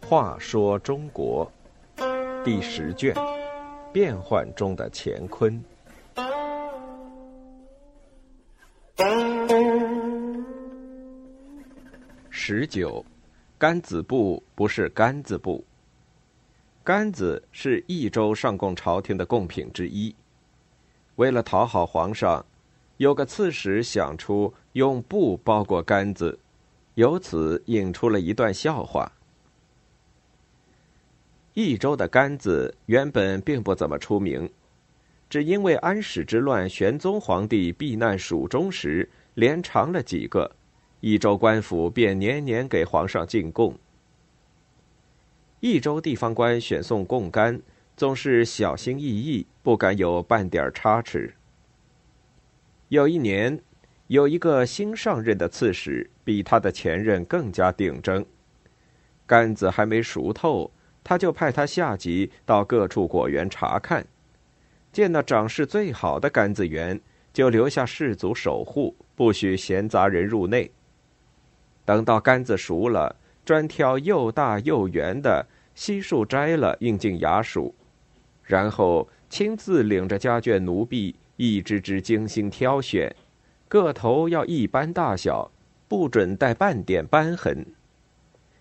话说中国第十卷：变幻中的乾坤。十九，甘子布不是甘子布。甘子是益州上贡朝廷的贡品之一。为了讨好皇上，有个刺史想出用布包裹杆子，由此引出了一段笑话。益州的杆子原本并不怎么出名，只因为安史之乱，玄宗皇帝避难蜀中时，连尝了几个，益州官府便年年给皇上进贡。益州地方官选送贡杆，总是小心翼翼，不敢有半点差池。有一年，有一个新上任的刺史，比他的前任更加顶针，杆子还没熟透。他就派他下级到各处果园查看，见那长势最好的杆子园，就留下士卒守护，不许闲杂人入内。等到杆子熟了，专挑又大又圆的，悉数摘了，运进衙署，然后亲自领着家眷奴婢，一只只精心挑选，个头要一般大小，不准带半点斑痕，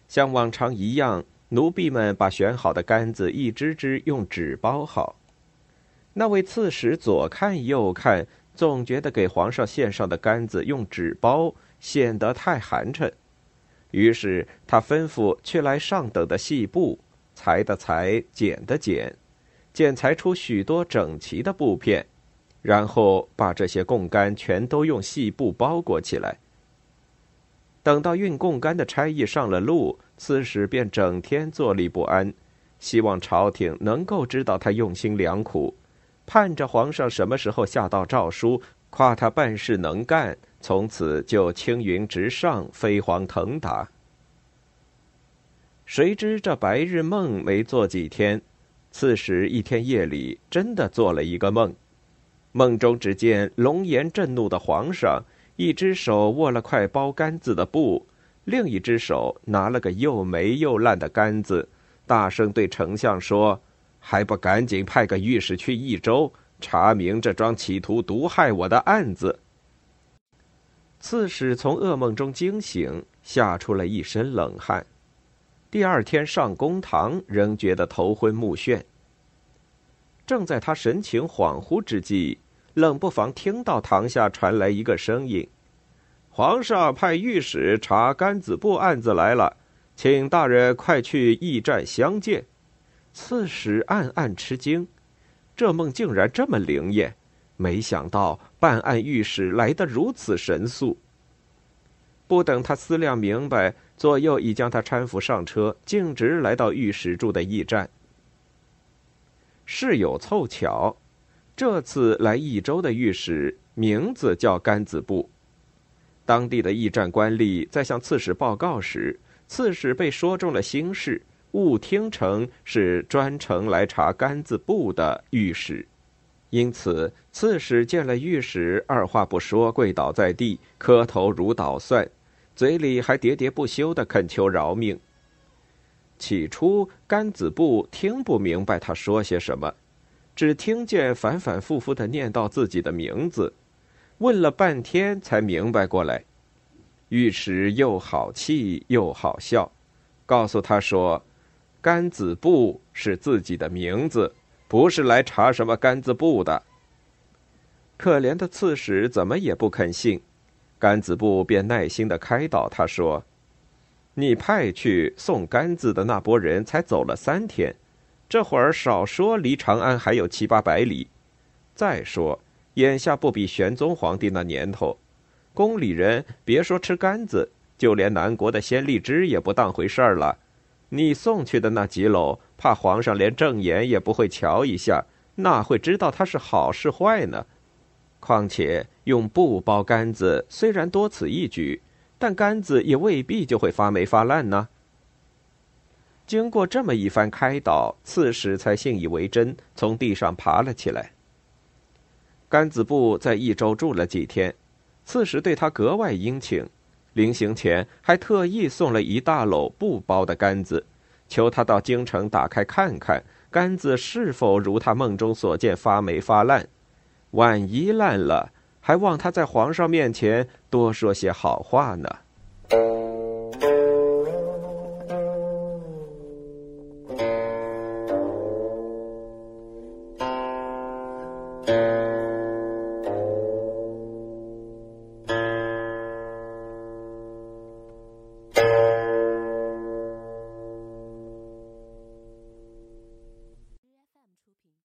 像往常一样。奴婢们把选好的杆子一只只用纸包好。那位刺史左看右看，总觉得给皇上献上的杆子用纸包显得太寒碜，于是他吩咐去来上等的细布，裁的裁，剪的剪，剪裁出许多整齐的布片，然后把这些贡杆全都用细布包裹起来。等到运贡杆的差役上了路，刺史便整天坐立不安，希望朝廷能够知道他用心良苦，盼着皇上什么时候下道诏书，夸他办事能干，从此就青云直上，飞黄腾达。谁知这白日梦没做几天，刺史一天夜里真的做了一个梦，梦中只见龙颜震怒的皇上。一只手握了块包杆子的布，另一只手拿了个又霉又烂的杆子，大声对丞相说：“还不赶紧派个御史去益州查明这桩企图毒害我的案子？”刺史从噩梦中惊醒，吓出了一身冷汗。第二天上公堂，仍觉得头昏目眩。正在他神情恍惚之际，冷不防听到堂下传来一个声音：“皇上派御史查甘子布案子来了，请大人快去驿站相见。”刺史暗暗吃惊，这梦竟然这么灵验，没想到办案御史来得如此神速。不等他思量明白，左右已将他搀扶上车，径直来到御史住的驿站。事有凑巧。这次来益州的御史名字叫甘子布。当地的驿站官吏在向刺史报告时，刺史被说中了心事，误听成是专程来查甘子布的御史，因此刺史见了御史，二话不说跪倒在地，磕头如捣蒜，嘴里还喋喋不休的恳求饶命。起初甘子布听不明白他说些什么。只听见反反复复的念叨自己的名字，问了半天才明白过来。尉迟又好气又好笑，告诉他说：“甘子布是自己的名字，不是来查什么甘子布的。”可怜的刺史怎么也不肯信，甘子布便耐心的开导他说：“你派去送杆子的那拨人才走了三天。”这会儿少说离长安还有七八百里，再说眼下不比玄宗皇帝那年头，宫里人别说吃干子，就连南国的鲜荔枝也不当回事儿了。你送去的那几篓，怕皇上连正眼也不会瞧一下，哪会知道它是好是坏呢？况且用布包干子，虽然多此一举，但杆子也未必就会发霉发烂呢。经过这么一番开导，刺史才信以为真，从地上爬了起来。甘子布在益州住了几天，刺史对他格外殷勤，临行前还特意送了一大篓布包的杆子，求他到京城打开看看，杆子是否如他梦中所见发霉发烂。万一烂了，还望他在皇上面前多说些好话呢。